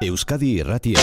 Euskadi Irratia.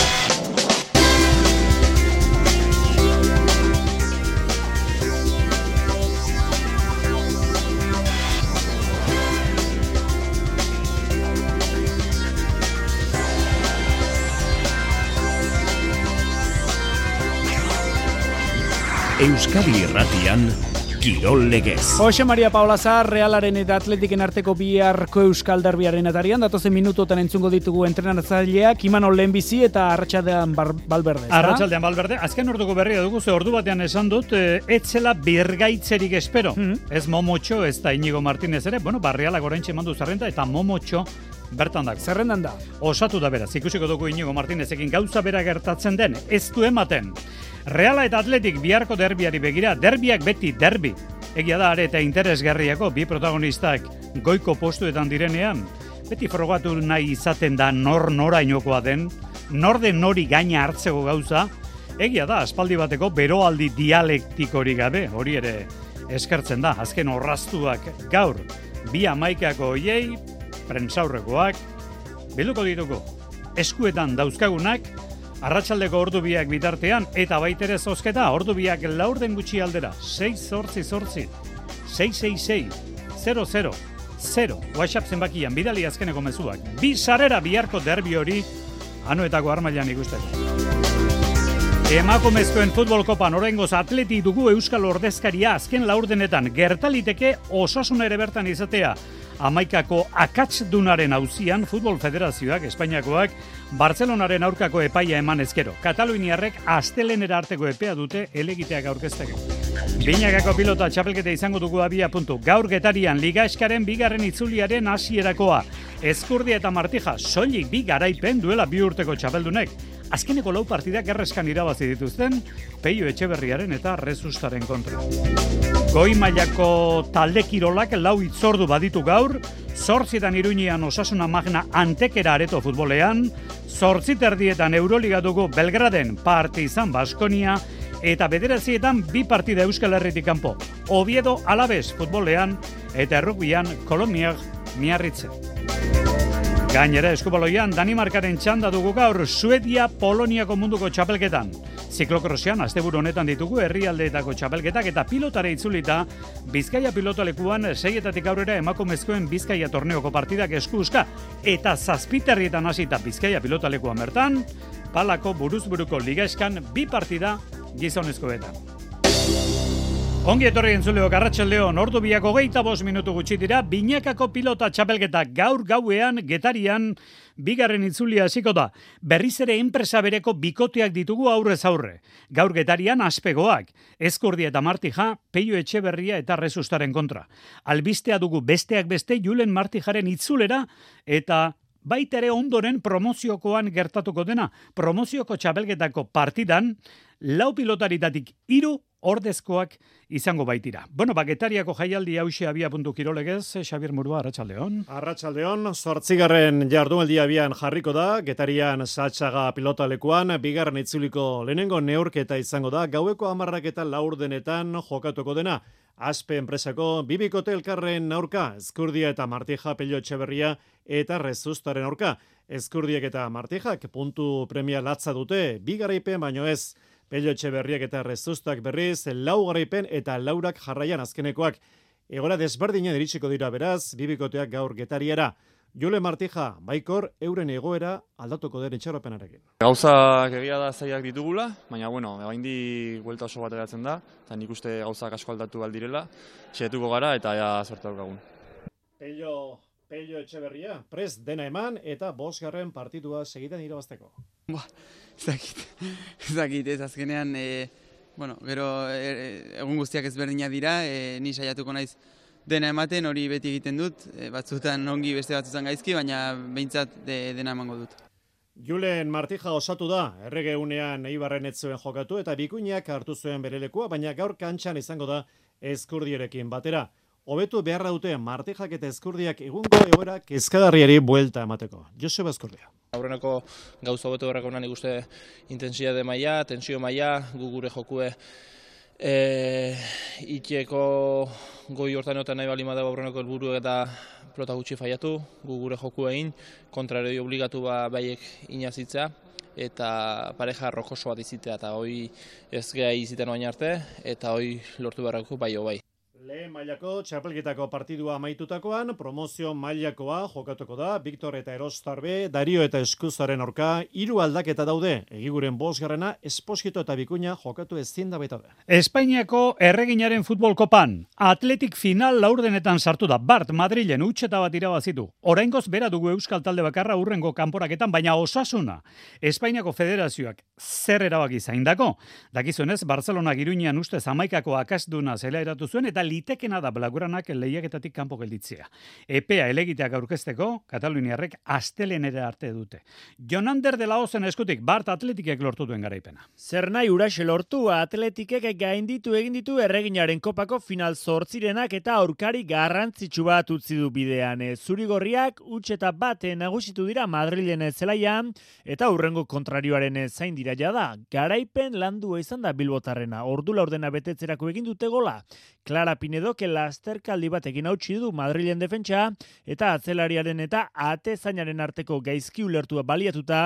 Euskadi Irratian Kirol Legez. Jose Maria Paula Zar, Realaren eta Atletiken arteko biharko Euskal Derbiaren atarian, datozen minutotan entzungo ditugu entrenatzaileak, Imano Lehenbizi eta Arratxaldean Balberde. Arratxaldean Balberde, azken orduko berria dugu, ze ordu batean esan dut, e, etzela birgaitzerik espero. Mhm. Ez Momotxo, ez da Inigo Martinez ere, bueno, barrialak oraintxe mandu zerrenda, eta Momotxo bertan dago. Zerrendan da. Osatu da beraz, ikusiko dugu Inigo Martinezekin gauza bera gertatzen den, ez du ematen. Reala eta Atletik biharko derbiari begira, derbiak beti derbi. Egia da are eta interesgarriako bi protagonistak goiko postuetan direnean, beti frogatu nahi izaten da nor norainokoa den, nor den nori gaina hartzeko gauza, egia da aspaldi bateko beroaldi dialektikori gabe, hori ere eskertzen da, azken orraztuak gaur, bi amaikako hoiei, prentsaurrekoak, bilduko dituko, eskuetan dauzkagunak, Arratsaldeko ordu biak bitartean eta baitere zozketa ordu biak laurden gutxi aldera. 6 zortzi zortzi 666 00 0 WhatsApp zenbakian bidali azkeneko mezuak. Bi sarera biharko derbi hori anuetako armailan ikusteko. Emakumezkoen futbol kopan oraingoz atleti dugu Euskal Ordezkaria azken laurdenetan. Gertaliteke osasuna ere bertan izatea. Amaikako akatsdunaren auzian Futbol Federazioak Espainiakoak Bartzelonaren aurkako epaia eman ezkero. Kataluniarrek astelenera arteko epea dute elegiteak aurkezteko. Binakako pilota txapelketa izango dugu abia puntu. Gaur getarian Liga Eskaren bigarren itzuliaren hasierakoa. Ezkurdia eta Martija soilik bi garaipen duela bi urteko txapeldunek. Azkeneko lau partidak erreskan irabazi dituzten, Peio Etxeberriaren eta Rezustaren kontra. Goi mailako talde kirolak lau itzordu baditu gaur, zortzietan iruñean osasuna magna antekera areto futbolean, zortzit erdietan Euroliga dugu Belgraden Partizan Baskonia, eta bederatzietan bi partida Euskal Herritik kanpo. Oviedo Alabez futbolean eta errukbian Koloniak miarritzen. Gainera eskubaloian Danimarkaren txanda dugu gaur Suedia Poloniako munduko txapelketan. Ziklokrosean asteburu honetan ditugu herrialdeetako txapelketak eta pilotare itzulita Bizkaia pilotalekuan seietatik aurrera emakumezkoen Bizkaia torneoko partidak eskuska eta zazpiterrietan hasita Bizkaia pilotalekuan bertan palako buruzburuko ligaeskan bi partida gizonezkoetan. Ongi etorri entzuleok arratsaldeon ordu biak hogeita bost minutu gutxi dira, binakako pilota txapelketa gaur gauean getarian bigarren itzulia hasiko da. Berriz ere enpresa bereko bikoteak ditugu aurrez aurre. Gaur getarian aspegoak, ezkurdi eta martija, peio etxeberria eta resustaren kontra. Albistea dugu besteak beste Julen martijaren itzulera eta baita ere ondoren promoziokoan gertatuko dena. Promozioko txapelketako partidan, lau pilotaritatik hiru ordezkoak izango baitira. Bueno, baketariako jaialdi hause abia puntu kirolegez, Xabier Murua, Arratxaldeon. Arratxaldeon, sortzigarren jardunaldi abian jarriko da, getarian satxaga pilotalekuan, bigarren itzuliko lehenengo neurketa izango da, gaueko amarrak eta laurdenetan jokatuko dena. Aspe enpresako bibikote elkarren aurka, Ezkurdia eta Martija pelio etxeberria eta rezustaren aurka. Ezkurdiek eta Martijak puntu premia latza dute, bigaraipen baino ez. Pello Etxeberriak eta Rezustak berriz, lau garaipen eta laurak jarraian azkenekoak. Egora desberdina diritsiko dira beraz, bibikoteak gaur getariera. Jule Martija, baikor, euren egoera aldatuko den itxaropenarekin. Gauzak egia da zaiak ditugula, baina bueno, egaindi guelta oso bat eratzen da, eta nik uste gauzak asko aldatu aldirela, txetuko gara eta ja sortu daukagun. Pello, Pello Etxeberria, prez dena eman eta bosgarren partidua segitan irabazteko. Ba, ezakit, ezakit, ez azkenean, e, bueno, gero e, egun guztiak ezberdinak dira, e, ni saiatuko naiz dena ematen, hori beti egiten dut, e, batzutan ongi beste batzutan gaizki, baina behintzat de, dena emango dut. Julen Martija osatu da, errege unean eibarren etzuen jokatu eta bikuinak hartu zuen berelekua, baina gaur kantxan izango da eskurdierekin batera. Hobetu beharra dute Martijak eta eskurdiak egungo egoera kezkadarriari buelta emateko. Joseba Eskurdia. Aurreneko gauza hobetu horreko nahi uste intensia de maia, tensio maia, gu gure jokue E, Itieko goi hortan egoten nahi balima dago aurreneko helburu eta pelota gutxi faiatu, gu gure joku egin, kontraroi obligatu ba baiek inazitzea, eta pareja rokoso bat izitea, eta hoi ez geha iziten oain arte, eta hoi lortu beharrako bai bai. Lehen mailako txapelketako partidua amaitutakoan, promozio mailakoa jokatuko da, Victor eta Erostarbe, Dario eta Eskuzaren orka, hiru aldaketa daude, egiguren bosgarrena, esposito eta bikuña jokatu ezin da baita. Espainiako erreginaren futbol kopan, atletik final laurdenetan sartu da, Bart Madrilen utxeta bat irabazitu. Oraingoz bera dugu Euskal Talde bakarra urrengo kanporaketan, baina osasuna, Espainiako federazioak zer erabaki zaindako. Dakizunez, Barcelona giruinean uste zamaikako akasduna zela eratu zuen, eta litekena da blaguranak lehiaketatik kanpo gelditzea. Epea elegiteak aurkezteko, Kataluniarrek astelenera arte dute. Jonander de la Ozen eskutik, Bart Atletikek lortu duen garaipena. Zer nahi uraxe lortu atletikek gainditu egin ditu erreginaren kopako final zortzirenak eta aurkari garrantzitsu bat utzi du bidean. Zurigorriak utxeta bat nagusitu dira Madrilen zelaian eta urrengo kontrarioaren zain dira da. Garaipen landu izan da bilbotarrena. Ordu laurdena betetzerako egin dute gola. Clara Pinedok lasterkaldi batekin hautsi du Madrilen defentsa eta atzelariaren eta ate zainaren arteko gaizki ulertua baliatuta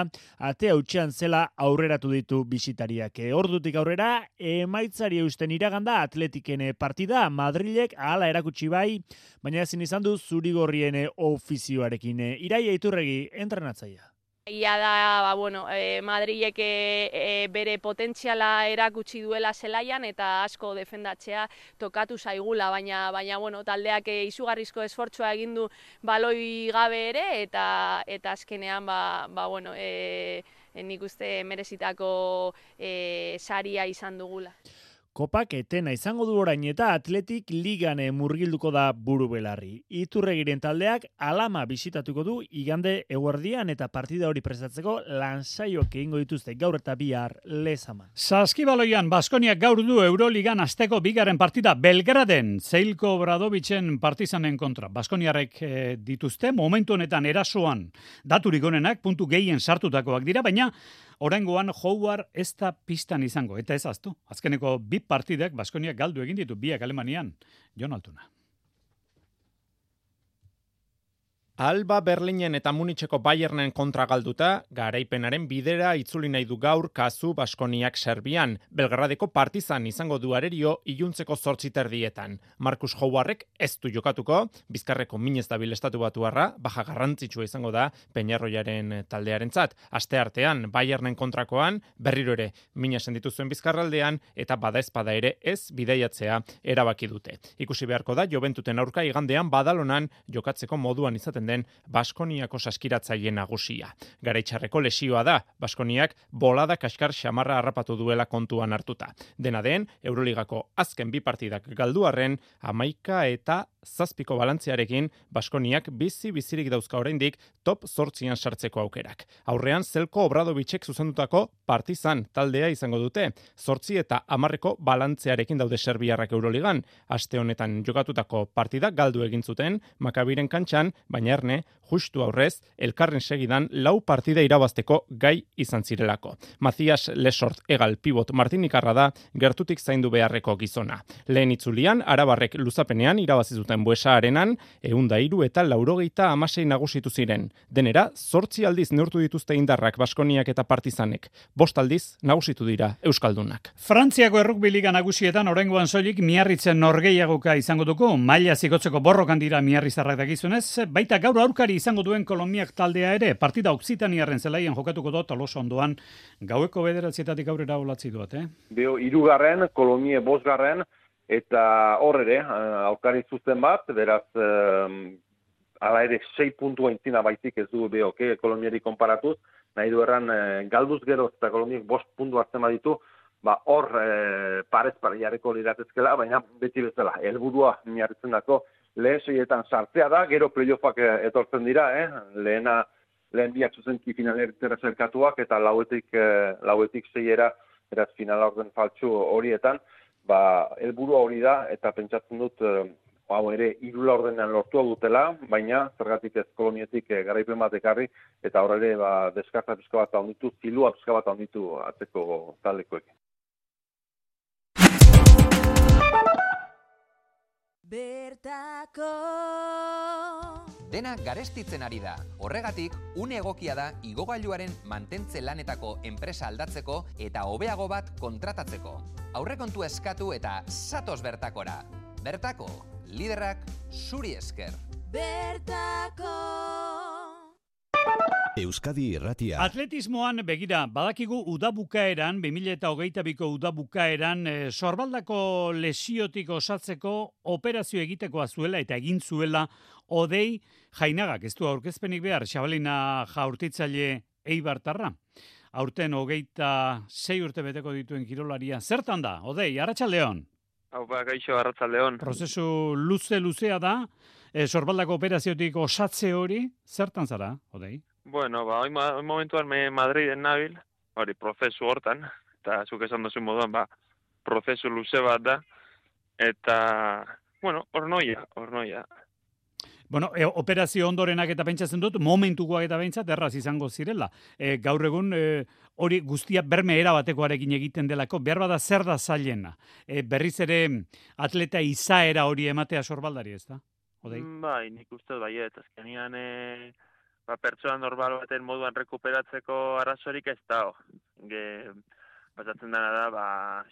ate hautsean zela aurreratu ditu bisitariak. Ordutik aurrera emaitzari eusten iraganda atletikene partida Madrilek ahala erakutsi bai, baina ezin izan du zurigorrien ofizioarekin. Iraia iturregi entrenatzaia. Ia da, ba, bueno, e, Madrilek e, bere potentziala erakutsi duela zelaian eta asko defendatzea tokatu zaigula, baina, baina bueno, taldeak e, izugarrizko esfortzua egin du baloi gabe ere eta eta azkenean ba, ba, bueno, e, nik uste merezitako e, saria izan dugula. Kopak etena izango du orain eta atletik ligane murgilduko da buru belarri. Iturregiren taldeak alama bisitatuko du igande eguerdian eta partida hori prestatzeko lansaioak egingo dituzte gaur eta bihar lezama. Saskibaloian Baskoniak gaur du Euroligan asteko bigaren partida Belgraden, Zeilko Bradovicen partizanen kontra. Baskoniarek eh, dituzte momentu honetan erasoan daturik onenak puntu gehien sartutakoak dira, baina Oraingoan Howard ez da pistan izango eta ez aztu. Azkeneko bi partidek Baskoniak galdu egin ditu biak Alemanian. Jon Altuna. Alba Berlinen eta Munitzeko Bayernen kontra galduta, garaipenaren bidera itzuli nahi du gaur kazu Baskoniak Serbian. Belgradeko partizan izango du arerio iluntzeko zortziter dietan. Markus Howardek ez du jokatuko, bizkarreko minez da bilestatu batu baja garrantzitsua izango da Peñarroiaren taldearen zat. Aste artean, Bayernen kontrakoan, berriro ere, mina senditu zuen bizkarraldean, eta bada espada ere ez bideiatzea erabaki dute. Ikusi beharko da, jobentuten aurka igandean badalonan jokatzeko moduan izaten den Baskoniako saskiratzaile nagusia. Garaitxarreko lesioa da, Baskoniak bolada kaskar xamarra harrapatu duela kontuan hartuta. Dena den, Euroligako azken bi partidak galduarren, amaika eta zazpiko balantziarekin Baskoniak bizi bizirik dauzka oraindik top zortzian sartzeko aukerak. Aurrean Zelko Obradovitzek zuzendutako partizan taldea izango dute, zortzi eta amarreko balantzearekin daude Serbiarrak Euroligan. Aste honetan jokatutako partida galdu egin zuten, Makabiren kantxan, baina erne, justu aurrez, elkarren segidan lau partida irabazteko gai izan zirelako. Mazias Lesort egal pivot Martinikarra da gertutik zaindu beharreko gizona. Lehen itzulian, arabarrek luzapenean irabazizuten buesa arenan, eunda iru eta laurogeita amasei nagusitu ziren. Denera, zortzi aldiz neurtu dituzte indarrak Baskoniak eta Partizanek. Bost aldiz nagusitu dira Euskaldunak. Frantziako errukbiliga nagusietan orengoan soilik miarritzen norgeiagoka izango duko, maila zikotzeko borrokan dira miarrizarrak dakizunez, baita gaur aurkari izango duen Kolombiak taldea ere, partida Oksitaniarren zelaien jokatuko dut, toloso ondoan, gaueko bederatzietatik aurrera olatzi duat, eh? Beo, irugarren, Kolomie bosgarren, eta hor ere, eh, aurkari zuzten bat, beraz, um, ala ere, sei puntua intzina baizik ez du beo, ke, Kolombiari konparatuz, nahi du erran, e, galduz gero eta Kolombiak bost puntu hartzen baditu, ba, hor e, parez pare jarreko liratezkela, baina beti bezala, helburua miarritzen dako, lehen seietan sartzea da, gero playoffak eh, etortzen dira, eh? lehena lehen biak zuzenki finalertera zerkatuak, eta lauetik, eh, lauetik zeiera, eraz finala orden faltsu horietan, ba, helburu hori da, eta pentsatzen dut, eh, hau ere, irula ordenean lortua dutela, baina zergatik ez kolonietik eh, garaipen bat ekarri, eta horre ba, deskarta pizka bat handitu, zilua pizka bat handitu atzeko talekoekin. Bertako Dena garestitzen ari da. Horregatik, une egokia da igogailuaren mantentze lanetako enpresa aldatzeko eta hobeago bat kontratatzeko. Aurrekontu eskatu eta satos bertakora. Bertako, liderrak zuri esker. Bertako Euskadi Irratia. Atletismoan begira, badakigu udabukaeran, 2022ko udabukaeran, e, sorbaldako lesiotik osatzeko operazio egitekoa zuela eta egin zuela odei jainagak, ez du aurkezpenik behar, xabalina jaurtitzaile eibartarra. Aurten hogeita sei urte beteko dituen kirolaria. Zertan da, odei, arratsaldeon. Hau ba, gaixo, arratsaldeon. Prozesu luze-luzea da, e, sorbaldako operaziotik osatze hori, zertan zara, odei? Bueno, ba, hoy, hoy momentuan me Madriden nabil, hori prozesu hortan, eta zuk esan duzu moduan, ba, prozesu luze bat da, eta, bueno, hor noia, hor noia. Bueno, e, operazio ondorenak eta pentsatzen dut, momentukoak eta behintzat erraz izango zirela. E, gaur egun e, hori guztia berme erabatekoarekin egiten delako, behar bada zer da zailena. E, berriz ere atleta izaera hori ematea sorbaldari ez da? Odei? Mm, Bai, nik uste dut baiet, azkenian, e, ba, pertsona normal baten moduan rekuperatzeko arrazorik ez da, Ge, pasatzen dena da, ba,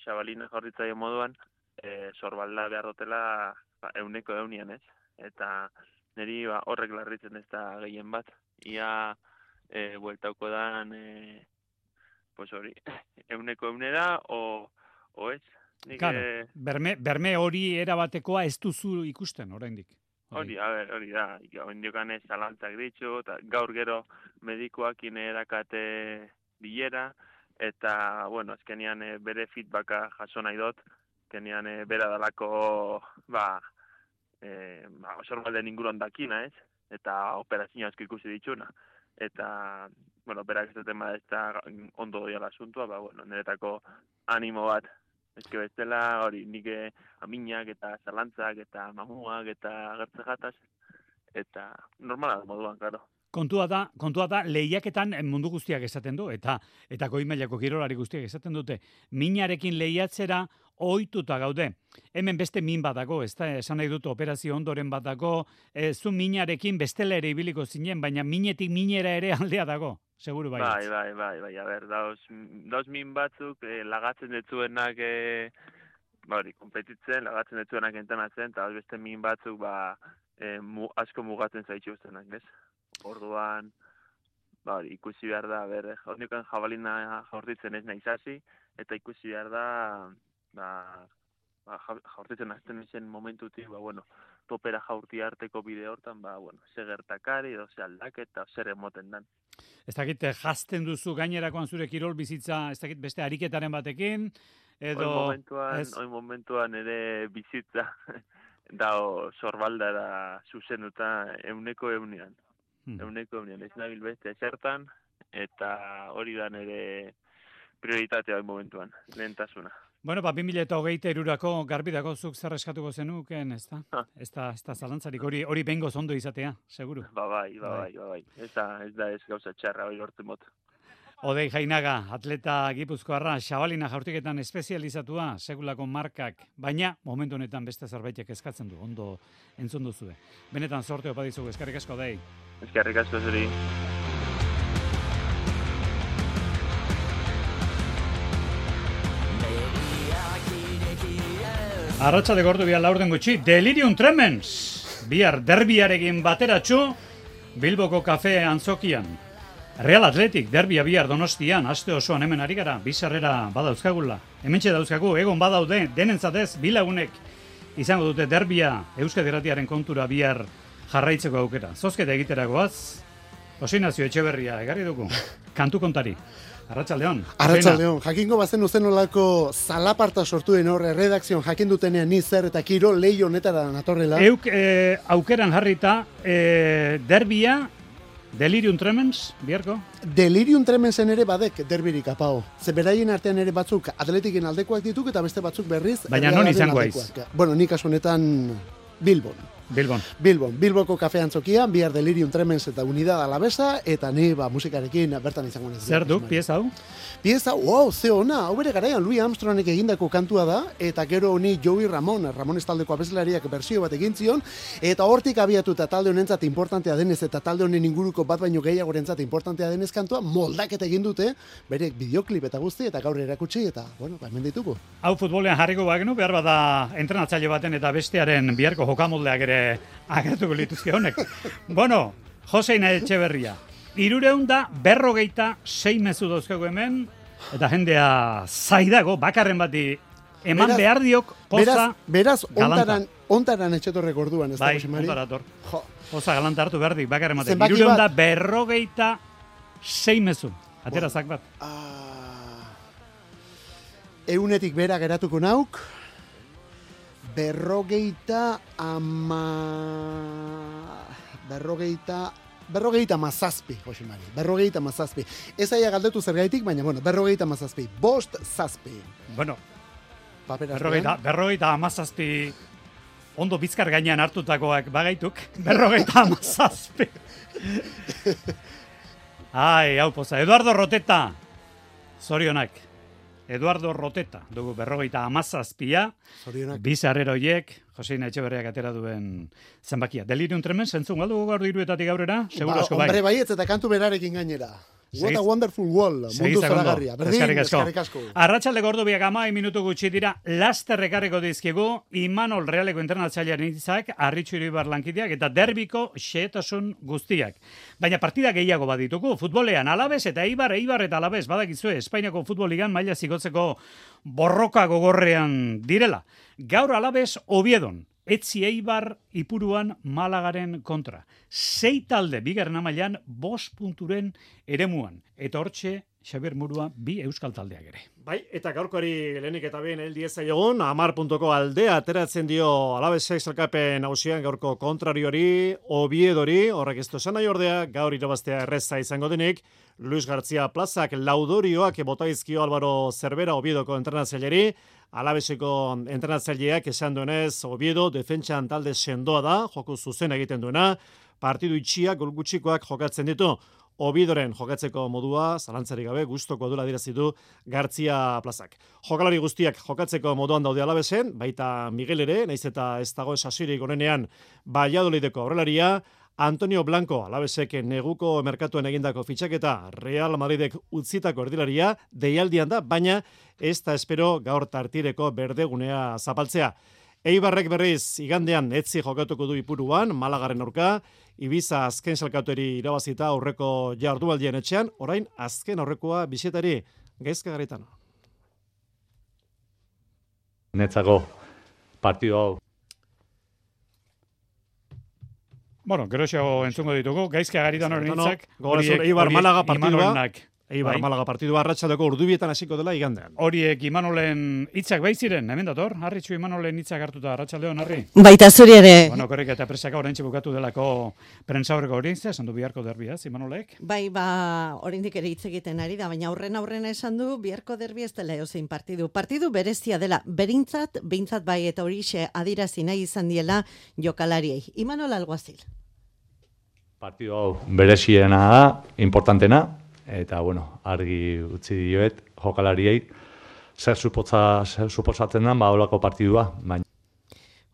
xabalina jorritzaio moduan, e, sorbalda behar dutela ba, euneko eunian, ez? Eta niri ba, horrek larritzen ez da gehien bat. Ia e, bueltauko dan, e, pues hori, euneko eunera, o, o ez? Nik, Claro, eh, berme, berme hori erabatekoa ez duzu ikusten, oraindik. Hori, a ber, hori da, ondiokan ez zalantzak ditzu, eta gaur gero medikuak erakate bilera, eta, bueno, azkenian eh, bere feedbacka jaso nahi dut, azkenian eh, bera dalako, ba, e, ba, sorbalden inguruan dakina, ez? Eta operazioa asko ikusi dituna. Eta, bueno, berak ez duten ez da ondo doia asuntua, ba, bueno, niretako animo bat. Ez que bestela, hori, nik eh, aminak eta zalantzak eta mamuak eta gertze jataz. Eta normala da moduan, claro. Kontua da, kontua da lehiaketan mundu guztiak esaten du eta eta goi mailako kirolari guztiak esaten dute minarekin lehiatzera ohituta gaude. Hemen beste min badago, ez da, esan nahi dut operazio ondoren badago, e, zu minarekin bestela ere ibiliko zinen, baina minetik minera ere aldea dago, seguru bai. Bai, bai, bai, bai, a ber, dauz, dauz min batzuk eh, lagatzen ditzuenak eh, ba hori, konpetitzen, lagatzen ditzuenak entrenatzen, eta beste min batzuk ba, eh, mu, asko mugatzen zaituztenak, ez? Orduan, ba hori, ikusi behar da, ber, hondikan jabalina jaurtitzen ez nahi hasi, eta ikusi behar da, ba, ba, ja- jaurtitzen hasten zen momentutik, ba, bueno, topera jaurti arteko bide hortan, ba, bueno, ze gertakari, edo ze aldaketa, zer emoten dan. Ez dakit eh, jazten duzu gainerakoan zure kirol bizitza, ez dakit beste ariketaren batekin, edo... Oin momentuan, ez? oin momentuan ere bizitza dao sorbaldara zuzenduta euneko eunean. Hmm. Euneko eunean, ez nabil beste zertan, eta hori da nire prioritatea oin momentuan, lehentasuna. Bueno, ba, 2008 erurako garbi dago zuk zer eskatuko zenuken, ez da? Ez da, ez da zalantzarik, hori, hori bengoz ondo izatea, seguru. Ba bai, ba Bai. bai, ba bai. Ez da, ez da ez gauza txarra hori lortzen mot. Odei Jainaga, atleta gipuzkoarra, xabalina jaurtiketan espezializatua, segulako markak, baina momentu honetan beste zerbaitek eskatzen du, ondo entzun duzue. Benetan sorte opa dizugu, eskarrik asko dei. Eskerrik asko zuri. Arratxa de gordu bihar laurden gutxi, Delirium Tremens, bihar derbiarekin bateratxu, Bilboko kafe antzokian. Real Athletic, derbia bihar donostian, aste osoan hemen ari gara, bizarrera badauzkagula. Hemen dauzkagu, egon badaude, denentzatez, bilagunek izango dute derbia Euskadi Gratiaren kontura bihar jarraitzeko aukera. Zozketa egiteragoaz, Osinazio Etxeberria, egarri dugu, kantu kontari. Arratsaldeon. Arratsaldeon, jakingo bazen uzen olako zalaparta sortu den horre redakzion jakin dutenean ni zer eta kiro lehi honetara natorrela. Euk eh, aukeran jarrita eh, derbia Delirium Tremens, biharko? Delirium tremensen ere badek derbirik apao. Ze beraien artean ere batzuk atletiken aldekoak dituk eta beste batzuk berriz. Baina non izango aldekoak. Bueno, nik kasu honetan Bilbon. Bilbon. Bilbon, Bilboko kafe antzokian, bihar delirium tremens eta unidad alabesa, eta ni ba, musikarekin bertan izango nez. Zer du, pieza hau? Pieza, wow, ze ona, hau bere garaian Louis Armstrongek egindako kantua da, eta gero honi Joey Ramon, Ramon estaldeko abeslariak bersio bat egin zion, eta hortik abiatu eta talde honentzat importantea denez, eta talde honen inguruko bat baino gehiagorentzat importantea denez kantua, moldaketa egin dute, bere bideoklip eta guzti, eta gaur erakutsi, eta, bueno, ba, hemen ditugu. Hau futbolean jarriko bagenu, behar bada entrenatzaile baten eta bestearen biharko jokamoldeak ere agertuko lituzke honek. bueno, Joseina Etxeberria, irureun da berrogeita sei mezu dauzkagu hemen, eta jendea zaidago, bakarren bati eman Beraz- behar diok poza beraz, beraz ontaran, ontaran etxetorrek orduan, ez da, Bai, ator. Jo. Poza galanta hartu behar dik, bakarren bati. Zenbaki Irureun da bat. berrogeita sei mezu. Atera zak bat. Eunetik bera geratuko nauk, berrogeita ama... Berrogeita... Berrogeita mazazpi, Jose Mari. Berrogeita mazazpi. Ez aia galdetu zergaitik, baina, bueno, berrogeita mazazpi. Bost zazpi. Bueno, Papera berrogeita, berrogeita amazazpi ondo bizkar gainean hartutakoak bagaituk. Berrogeita amazazpi. Ai, hau poza. Eduardo Roteta. Zorionak. Eduardo Roteta. Dugu berrogeita amazazpia. Zorionak. Bizarreroiek, Joseina Etxeberriak atera duen zenbakia. Delirium tremens, entzun galdu gaur iruetatik aurrera? Seguro Ba, asko bai. hombre baietz eta kantu berarekin gainera. What a wonderful world, mundu zoragarria. Berdin, Eskerrik asko. Arratxalde gordo biak ama minutu gutxi dira laster ekarriko dizkigu Imanol Realeko internatzailearen itzak, Arritxu Iribar lankideak eta derbiko xeetasun guztiak. Baina partida gehiago badituko, futbolean alabez eta eibar, eibar eta alabez, badakizue, Espainiako futboligan maila zigotzeko borroka gogorrean direla. Gaur alabez obiedon, etzi eibar ipuruan malagaren kontra. Sei talde bigarren amailan bost punturen eremuan. Eta hortxe, Xabier Murua, bi euskal taldeak ere. Bai, eta gaurkoari lehenik eta behin heldi ez zaiogun, amar puntuko aldea ateratzen dio alabezek zelkapen hausian gaurko kontrariori, obiedori, horrek ez nahi ordea, gaur irabaztea erreza izango denik, Luis García Plazak laudorioak botaizkio Álvaro Cervera Obiedoko entrenatzaileri, alabezeko entrenatzaileak esan duenez, Obiedo defentsan talde sendoa da, joku zuzen egiten duena, partidu itxiak, gol gutxikoak jokatzen ditu, Obidoren jokatzeko modua, zalantzarik gabe, gustoko duela dirazi du Gartzia plazak. Jokalari guztiak jokatzeko moduan daude alabesen, baita Miguel ere, naiz eta ez dagoen sasirik onenean Valladolideko aurrelaria, Antonio Blanco, alabesek neguko merkatuen egindako fitxaketa Real Madridek utzitako erdilaria, deialdian da, baina ez da espero gaur tartireko berdegunea zapaltzea. Eibarrek berriz igandean etzi jokatuko du ipuruan, malagaren aurka, Ibiza azken salkatueri irabazita aurreko jardubaldien etxean, orain azken aurrekoa bisetari gaizka garritan. Netzako partido hau Bueno, geroxo entzungo ditugu, gaizka garitan hori nintzak. gogorazu, Eibar Malaga partidua. Eibar Bai. Malaga partidua arratsaldeko urdubietan hasiko dela igandean. Horiek Imanolen hitzak bai ziren, hemen dator, Harritxu Imanolen hitzak hartuta, arratsaldeon Harri. Baita zuri ere. Bueno, korrika eta presaka oraintxe bukatu delako prentza horreko hori, esan du biharko derbia, Imanolek. Bai, ba, oraindik ere hitz egiten ari da, baina aurren aurrena esan du biharko derbi ez dela eozein partidu. Partidu berezia dela, berintzat, beintzat bai eta horixe adirazi nahi izan diela jokalariei. Imanol Alguazil. partido hau bereziena da, importantena, eta bueno, argi utzi dioet jokalariei zer supotza, zer suposatzen den ba holako partidua, baina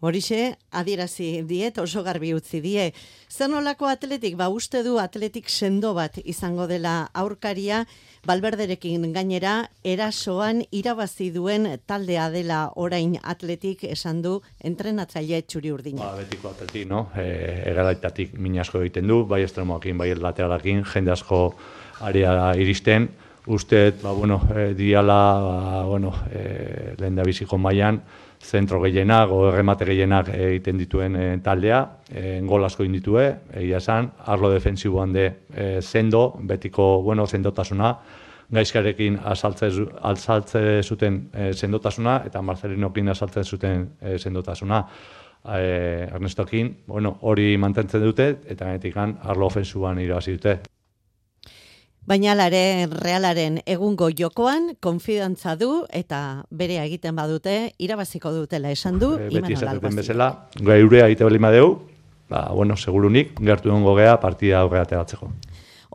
Horixe, adierazi diet, oso garbi utzi die. Zer nolako atletik, ba uste du atletik sendo bat izango dela aurkaria, balberderekin gainera, erasoan irabazi duen taldea dela orain atletik esan du entrenatzaile txuri urdina. ba, betiko atletik, no? E, egalaitatik min asko egiten du, bai estremoakin, bai lateralakin, jende asko area iristen, uste, ba, bueno, e, diala, ba, bueno, e, lehen da biziko mailan, zentro gehienak, erremate gehienak egiten dituen e, taldea, e, gol asko egin ditue, egia esan, arlo defensiboan de e, sendo, betiko, bueno, sendotasuna, gaizkarekin asaltze, zu- azaltze zuten e, sendotasuna, eta Marcelinokin asaltzen zuten e, sendotasuna. E, Ernestokin, bueno, hori mantentzen dute, eta ganetikan arlo ofensuan irabazi dute. Baina alare realaren egungo jokoan konfidantza du eta berea egiten badute irabaziko dutela esan du E, beti Alguazil. bezala, geurea egite bali madeu, ba, bueno, segurunik, gertu dongo gea partida aurre ateratzeko.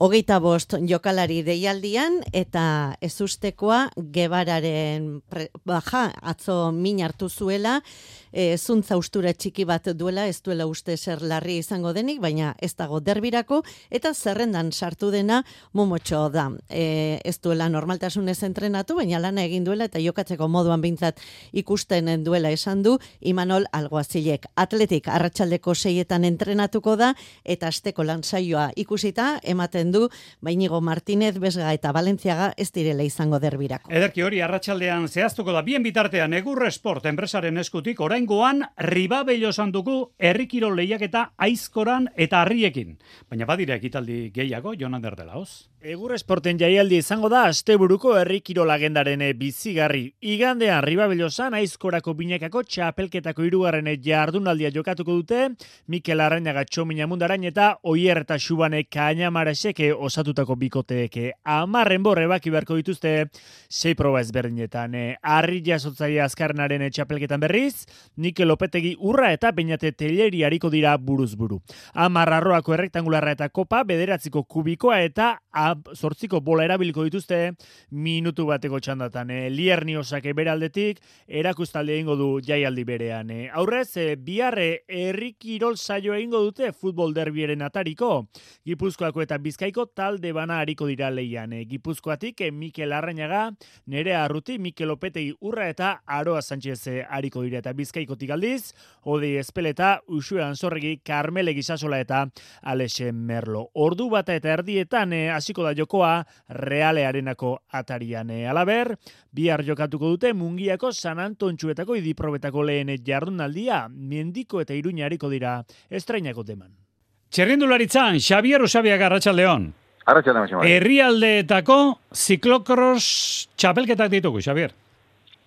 Hogeita bost jokalari deialdian eta ezustekoa gebararen pre, baja atzo min hartu zuela, e, zuntza ustura txiki bat duela, ez duela uste zer larri izango denik, baina ez dago derbirako, eta zerrendan sartu dena momotxo da. E, ez duela normaltasunez entrenatu, baina lana egin duela eta jokatzeko moduan bintzat ikusten duela esan du, Imanol Alguazilek. Atletik arratsaldeko seietan entrenatuko da, eta asteko lan saioa ikusita, ematen du, bainigo Martinez, Besga eta Valentziaga ez direla izango derbirako. Ederki hori arratsaldean zehaztuko da bien bitartean Egur Sport enpresaren eskutik oraingoan Ribabello sanduko herrikiro lehiaketa aizkoran eta harriekin. Baina badira ekitaldi gehiago Jonan Derdelaoz. Egur esporten jaialdi izango da asteburuko herri kirolagendaren bizigarri. Igandean Ribabellosan aizkorako binekako txapelketako hirugarren jardunaldia jokatuko dute Mikel Arrainaga Txomina Mundarain eta Oier eta Xubane Kainamareseke osatutako bikoteek amarren borre baki beharko dituzte sei proba ezberdinetan. Arri jasotzaile azkarnaren txapelketan berriz, Nikel Lopetegi urra eta peinate teleri hariko dira buruz buru. Amar arroako errektangularra eta kopa, bederatziko kubikoa eta zortziko bola erabiliko dituzte minutu bateko txandatan. E, Lierni osake beraldetik, erakustalde egingo du jaialdi berean. E, aurrez, e, biarre herri kirol saio egingo dute futbol derbieren atariko. Gipuzkoako eta bizkaiko talde bana hariko dira leian. E, Gipuzkoatik, e, Mikel Arrainaga, nere arruti, Mikel Opetegi urra eta Aroa Sánchez hariko dira eta bizkaikotik aldiz, Odi Espeleta, Usue Anzorregi, Carmele Gisasola eta Alexe Merlo. Ordu bata eta erdietan e, hasiko da jokoa Realearenako atarian. E, alaber, bihar jokatuko dute Mungiako San Antontxuetako idiprobetako lehen jardunaldia, Mendiko eta Iruña hariko dira estrainako deman. Txerrindularitzan, Xavier Usabiaga Arratxaldeon. Arratxaldeon, Herrialdeetako ziklokros txapelketak ditugu, Xavier.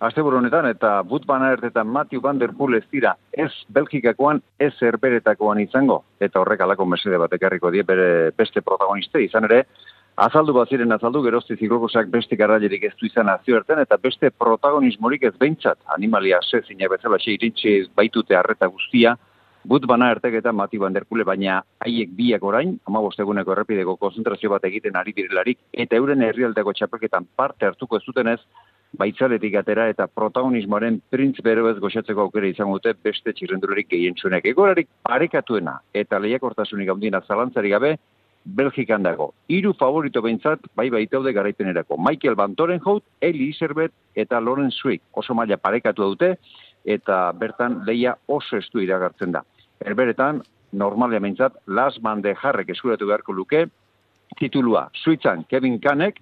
Asteburu honetan eta but banaertetan Matthew Van Der Poel ez dira ez Belgikakoan ez Herberetakoan izango eta horrek alako mesede bat ekarriko die bere beste protagoniste izan ere azaldu bat ziren azaldu gerozti ziklokosak beste garrailerik ez du izan azioerten eta beste protagonismorik ez behintzat animalia se zina bezala xe irintxe baitute harreta guztia but bana ertek eta Mati Van Der Poel, baina haiek biak orain, ama bosteguneko errepideko konzentrazio bat egiten ari direlarik, eta euren herrialdeko txapelketan parte hartuko ez dutenez, baitzaletik atera eta protagonismoaren printz bero ez goxatzeko aukera izango dute beste txirrendularik gehien txunek. Egorarik parekatuena eta lehiakortasunik handina zalantzari gabe, Belgikan dago. Hiru favorito behintzat, bai baitaude garaipenerako. Michael Van Torenhout, Eli Iserbet eta Loren Zwick oso maila parekatu dute eta bertan leia oso estu iragartzen da. Herberetan, normalia behintzat, Las Man de Jarrek eskuratu beharko luke, titulua Suitzan Kevin Kanek,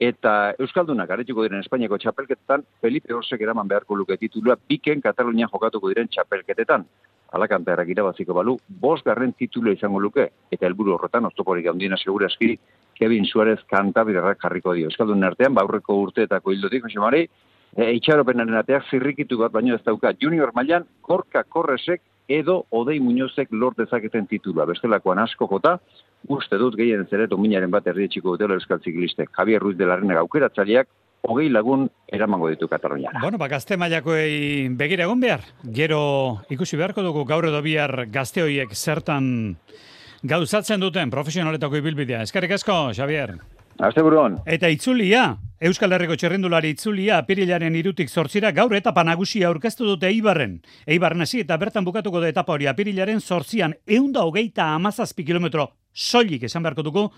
eta Euskaldunak aretuko diren Espainiako txapelketetan, Felipe Orsek eraman beharko luke titulua, biken Katalunian jokatuko diren txapelketetan. Alakanta erak irabaziko balu, bos garren titulu izango luke, eta helburu horretan, oztoporik handiena segurazki, Kevin Suarez kantabiderrak jarriko dio. Euskaldun artean, baurreko urteetako hildotik, Jose Mari, e, itxaropenaren ateak zirrikitu bat baino ez dauka junior mailan korka korresek edo odei muñozek lort dezaketen titula. Bestelakoan asko jota, uste dut gehien zeretu minaren bat erdietxiko dutela euskal ziklistek. Javier Ruiz de Larrenaga aukeratzaileak, hogei lagun eramango ditu Kataloniara. Bueno, ba, gazte mailakoei begira egon behar. Gero ikusi beharko dugu gaur edo bihar gazte hoiek zertan gauzatzen duten profesionaletako ibilbidea. Eskerrik asko, Xavier. Aste buruan. Eta itzulia, Euskal Herriko txerrendulari itzulia, apirilaren irutik zortzira, gaur etapa nagusia aurkeztu dute Eibarren. Eibarren hasi eta bertan bukatuko da etapa hori apirilaren zortzian, eunda hogeita amazazpi kilometro soilik esan beharko dugu,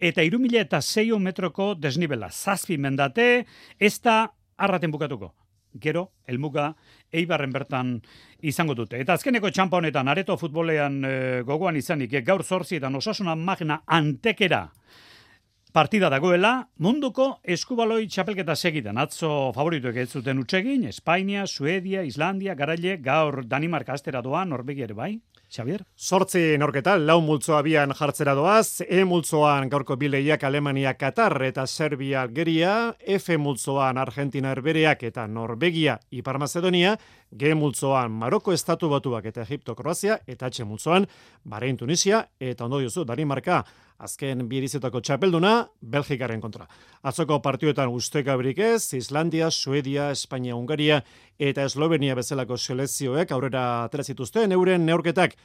eta irumila eta zeio metroko desnibela. Zazpi mendate, ez da arraten bukatuko. Gero, elmuga, eibarren bertan izango dute. Eta azkeneko txampa honetan, areto futbolean e, gogoan izanik, e, gaur zortzietan osasuna magna antekera partida dagoela, munduko eskubaloi txapelketa segidan. Atzo favorituek ez zuten utsegin, Espainia, Suedia, Islandia, garaile, gaur Danimarka astera doa, Norvegia ere bai. Xavier? Sortzi norketa, lau multzo abian jartzera doaz, E multzoan gaurko bileiak Alemania, Katar eta Serbia, Algeria, F multzoan Argentina, Herbereak eta Norvegia, Ipar Macedonia, G multzoan Maroko Estatu Batuak eta Egipto, Kroazia, eta H multzoan Bahrein, Tunisia, eta ondo diozu, Danimarka, azken bierizetako txapelduna, Belgikaren kontra. Atzoko partioetan ustekaberik ez, Islandia, Suedia, Espainia, Ungaria eta Eslovenia bezalako selezioek aurrera atera zituzten euren neurketak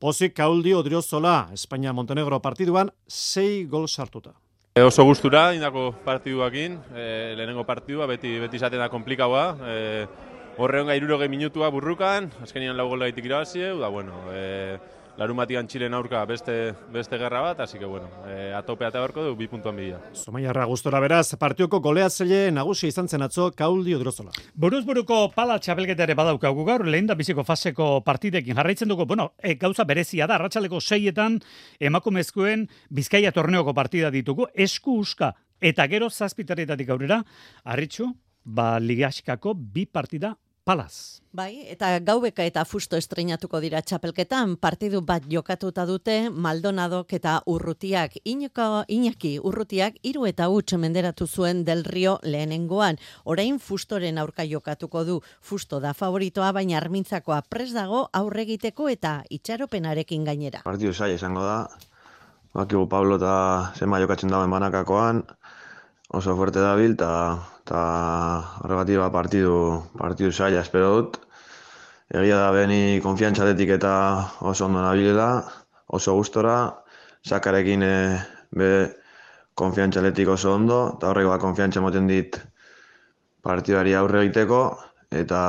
Pozik Kauldi Odriozola, Espainia Montenegro partiduan, sei gol sartuta. E, oso gustura indako partiduakin, e, lehenengo partidua beti beti izaten da komplikaua. E, horre honga iruroge minutua burrukan, azkenian lau gola gaitik irabazi, da bueno, e, larun batian txilen aurka beste, beste gerra bat, así que bueno, e, atope eta du, bi puntuan bila. Zomaiarra gustora beraz, partioko goleatzaile nagusi izan zen atzo Kauldi Odriozola. Buruz buruko pala txapelketa ere badaukagu gaur, lehen da biziko faseko partidekin jarraitzen dugu, bueno, e, gauza berezia da, arratsaleko seietan emakumezkoen bizkaia torneoko partida ditugu, esku uska, eta gero zazpitaretatik aurrera, arritxu, ba, ligaskako bi partida palaz. Bai, eta gaubeka eta fusto estrenatuko dira txapelketan, partidu bat jokatuta dute Maldonadok eta Urrutiak. Inoko, Iñaki Urrutiak hiru eta huts menderatu zuen del Rio lehenengoan. Orain fustoren aurka jokatuko du. Fusto da favoritoa, baina armintzakoa pres dago aurregiteko eta itxaropenarekin gainera. Partidu zaila izango da. Bakigu Pablo eta zema jokatzen dagoen banakakoan. Oso fuerte dabil eta eta horregatik ba partidu, partidu zaila espero dut. Egia da beni konfiantzatetik eta oso ondo nabilela, oso gustora, sakarekin e, be konfiantzaletik oso ondo, eta horrek ba konfiantza moten dit partidari aurre egiteko, eta,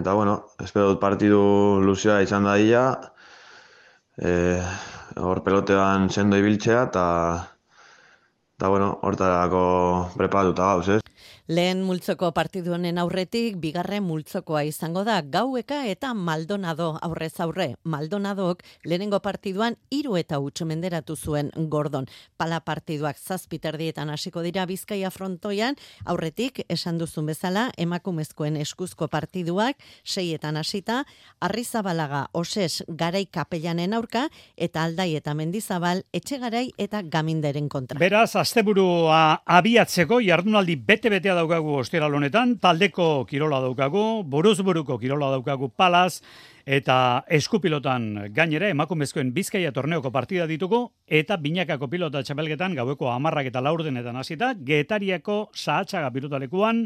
eta bueno, espero dut partidu luzea izan da dira, e, hor pelotean sendo ibiltzea, eta eta bueno, hortarako preparatuta gauz, ez? Lehen multzoko partidu honen aurretik, bigarren multzokoa izango da gaueka eta Maldonado aurrez aurre. Maldonadok lehenengo partiduan hiru eta utxo menderatu zuen Gordon. Pala partiduak zazpiterdietan hasiko dira Bizkaia frontoian, aurretik esan duzun bezala emakumezkoen eskuzko partiduak seietan hasita, Arrizabalaga oses garai kapellanen aurka eta aldai eta mendizabal etxegarai eta gaminderen kontra. Beraz, asteburua abiatzeko jardunaldi bete-betea daukagu ostiral honetan, taldeko kirola daukagu, buruzburuko kirola daukagu palaz, eta eskupilotan gainera emakumezkoen bizkaia torneoko partida ditugu, eta binakako pilota txapelgetan gaueko amarrak eta laurdenetan hasita, getariako sahatxaga pilotalekuan,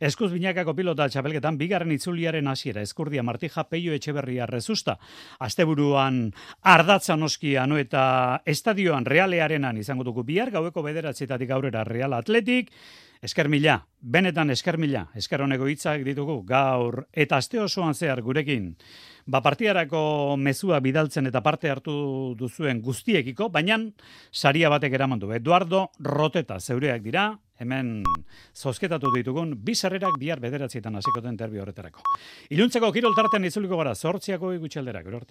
eskuz binakako pilota txapelgetan bigarren itzuliaren hasiera eskurdia martija peio etxeberria rezusta. Asteburuan ardatza noski anu eta estadioan realearenan izango dugu bihar, gaueko bederatzetatik aurrera real atletik, Esker mila, benetan esker mila, esker honeko hitzak ditugu gaur eta aste osoan zehar gurekin. Ba partiarako mezua bidaltzen eta parte hartu duzuen guztiekiko, baina saria batek eraman du. Eduardo Roteta zeureak dira, hemen zozketatu ditugun, bizarrerak bihar bederatzietan hasiko den terbi horretarako. Iluntzeko kirol tartean itzuliko gara, zortziako gutxaldera, gero